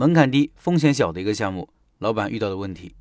门槛低、风险小的一个项目，老板遇到的问题。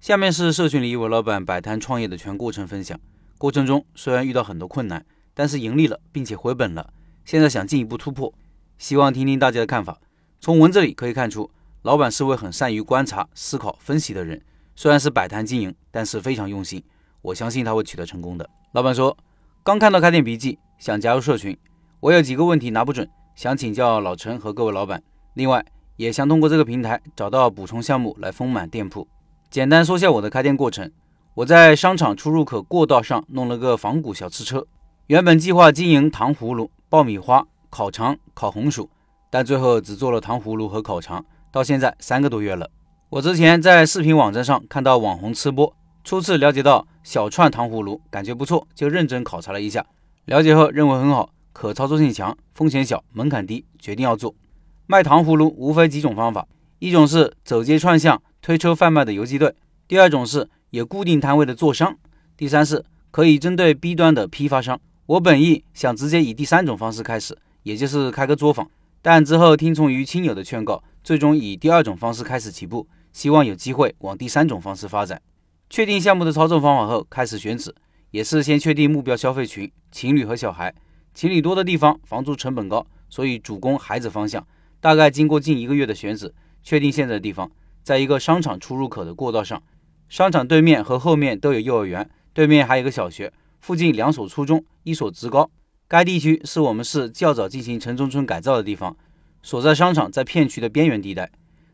下面是社群里一位老板摆摊创业的全过程分享。过程中虽然遇到很多困难，但是盈利了，并且回本了。现在想进一步突破，希望听听大家的看法。从文字里可以看出，老板是位很善于观察、思考、分析的人。虽然是摆摊经营，但是非常用心。我相信他会取得成功的。老板说：“刚看到开店笔记，想加入社群。我有几个问题拿不准，想请教老陈和各位老板。另外，也想通过这个平台找到补充项目来丰满店铺。简单说下我的开店过程。我在商场出入口过道上弄了个仿古小吃车，原本计划经营糖葫芦、爆米花、烤肠、烤红薯，但最后只做了糖葫芦和烤肠。到现在三个多月了。我之前在视频网站上看到网红吃播，初次了解到小串糖葫芦，感觉不错，就认真考察了一下。了解后认为很好，可操作性强，风险小，门槛低，决定要做。卖糖葫芦无非几种方法，一种是走街串巷推车贩卖的游击队，第二种是有固定摊位的坐商，第三是可以针对 B 端的批发商。我本意想直接以第三种方式开始，也就是开个作坊，但之后听从于亲友的劝告，最终以第二种方式开始起步。希望有机会往第三种方式发展。确定项目的操作方法后，开始选址，也是先确定目标消费群：情侣和小孩。情侣多的地方，房租成本高，所以主攻孩子方向。大概经过近一个月的选址，确定现在的地方，在一个商场出入口的过道上。商场对面和后面都有幼儿园，对面还有个小学，附近两所初中，一所职高。该地区是我们市较早进行城中村改造的地方，所在商场在片区的边缘地带。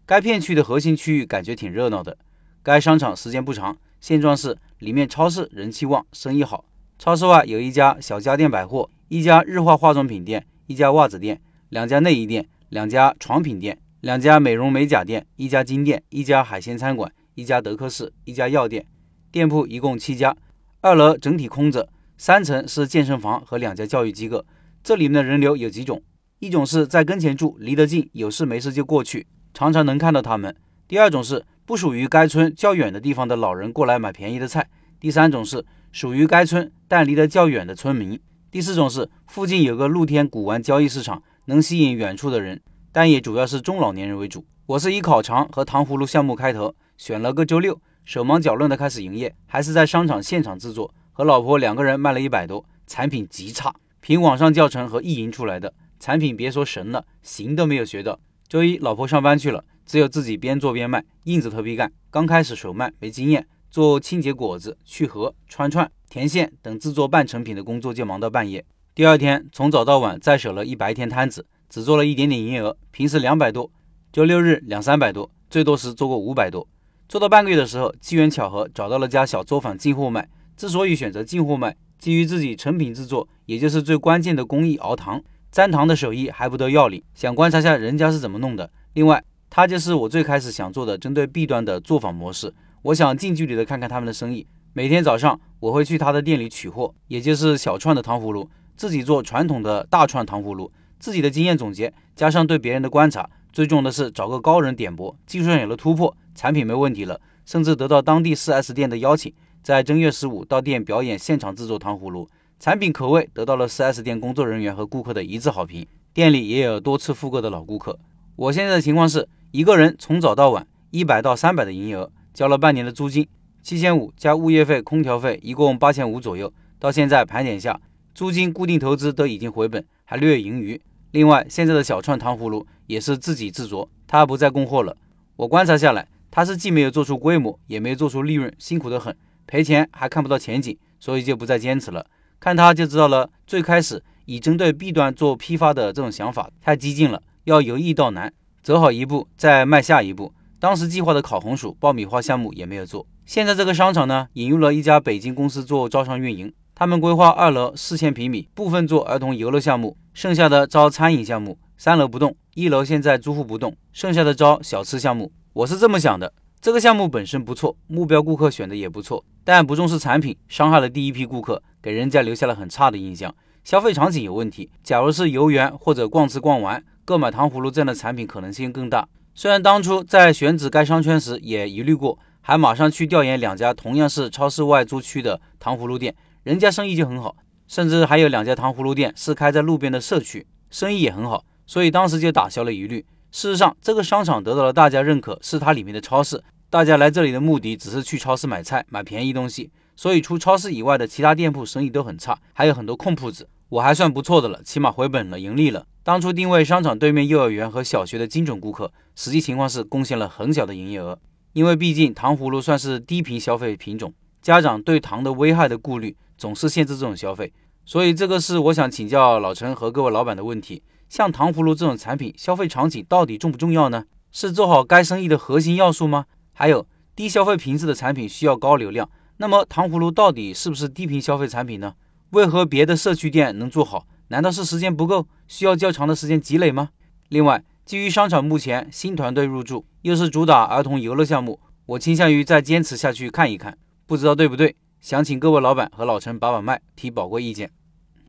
该片区的核心区域感觉挺热闹的。该商场时间不长，现状是里面超市人气旺，生意好。超市外有一家小家电百货，一家日化化妆品店，一家袜子店，两家内衣店，两家床品店，两家美容美甲店，一家金店，一家海鲜餐馆，一家德克士，一家药店。店铺一共七家，二楼整体空着，三层是健身房和两家教育机构。这里面的人流有几种，一种是在跟前住，离得近，有事没事就过去。常常能看到他们。第二种是不属于该村较远的地方的老人过来买便宜的菜。第三种是属于该村但离得较远的村民。第四种是附近有个露天古玩交易市场，能吸引远处的人，但也主要是中老年人为主。我是以烤肠和糖葫芦项目开头，选了个周六，手忙脚乱的开始营业，还是在商场现场制作，和老婆两个人卖了一百多，产品极差，凭网上教程和意淫出来的产品，别说神了，行都没有学到。周一，老婆上班去了，只有自己边做边卖，硬着头皮干。刚开始手慢，没经验，做清洁果子、去核、穿串、填线等制作半成品的工作就忙到半夜。第二天从早到晚再守了一白天摊子，只做了一点点营业额。平时两百多，周六日两三百多，最多时做过五百多。做到半个月的时候，机缘巧合找到了家小作坊进货卖。之所以选择进货卖，基于自己成品制作，也就是最关键的工艺熬糖。粘糖的手艺还不得要领，想观察下人家是怎么弄的。另外，它就是我最开始想做的针对 B 端的作坊模式。我想近距离的看看他们的生意。每天早上我会去他的店里取货，也就是小串的糖葫芦，自己做传统的大串糖葫芦。自己的经验总结加上对别人的观察，最重要的是找个高人点拨，技术上有了突破，产品没问题了，甚至得到当地 4S 店的邀请，在正月十五到店表演现场制作糖葫芦。产品口味得到了 4S 店工作人员和顾客的一致好评，店里也有多次复购的老顾客。我现在的情况是一个人从早到晚一百到三百的营业额，交了半年的租金七千五，加物业费、空调费，一共八千五左右。到现在盘点下，租金、固定投资都已经回本，还略有盈余。另外，现在的小串糖葫芦也是自己制作，他不再供货了。我观察下来，他是既没有做出规模，也没有做出利润，辛苦得很，赔钱还看不到前景，所以就不再坚持了。看他就知道了，最开始以针对 B 端做批发的这种想法太激进了，要由易到难，走好一步再迈下一步。当时计划的烤红薯、爆米花项目也没有做。现在这个商场呢，引入了一家北京公司做招商运营，他们规划二楼四千平米，部分做儿童游乐项目，剩下的招餐饮项目。三楼不动，一楼现在租户不动，剩下的招小吃项目。我是这么想的。这个项目本身不错，目标顾客选的也不错，但不重视产品，伤害了第一批顾客，给人家留下了很差的印象。消费场景有问题。假如是游园或者逛吃逛玩，购买糖葫芦这样的产品可能性更大。虽然当初在选址该商圈时也疑虑过，还马上去调研两家同样是超市外租区的糖葫芦店，人家生意就很好，甚至还有两家糖葫芦店是开在路边的社区，生意也很好，所以当时就打消了疑虑。事实上，这个商场得到了大家认可，是它里面的超市。大家来这里的目的只是去超市买菜、买便宜东西，所以除超市以外的其他店铺生意都很差，还有很多空铺子。我还算不错的了，起码回本了，盈利了。当初定位商场对面幼儿园和小学的精准顾客，实际情况是贡献了很小的营业额。因为毕竟糖葫芦算是低频消费品种，家长对糖的危害的顾虑总是限制这种消费，所以这个是我想请教老陈和各位老板的问题。像糖葫芦这种产品，消费场景到底重不重要呢？是做好该生意的核心要素吗？还有低消费频次的产品需要高流量，那么糖葫芦到底是不是低频消费产品呢？为何别的社区店能做好？难道是时间不够，需要较长的时间积累吗？另外，基于商场目前新团队入驻，又是主打儿童游乐项目，我倾向于再坚持下去看一看，不知道对不对？想请各位老板和老陈把把脉，提宝贵意见。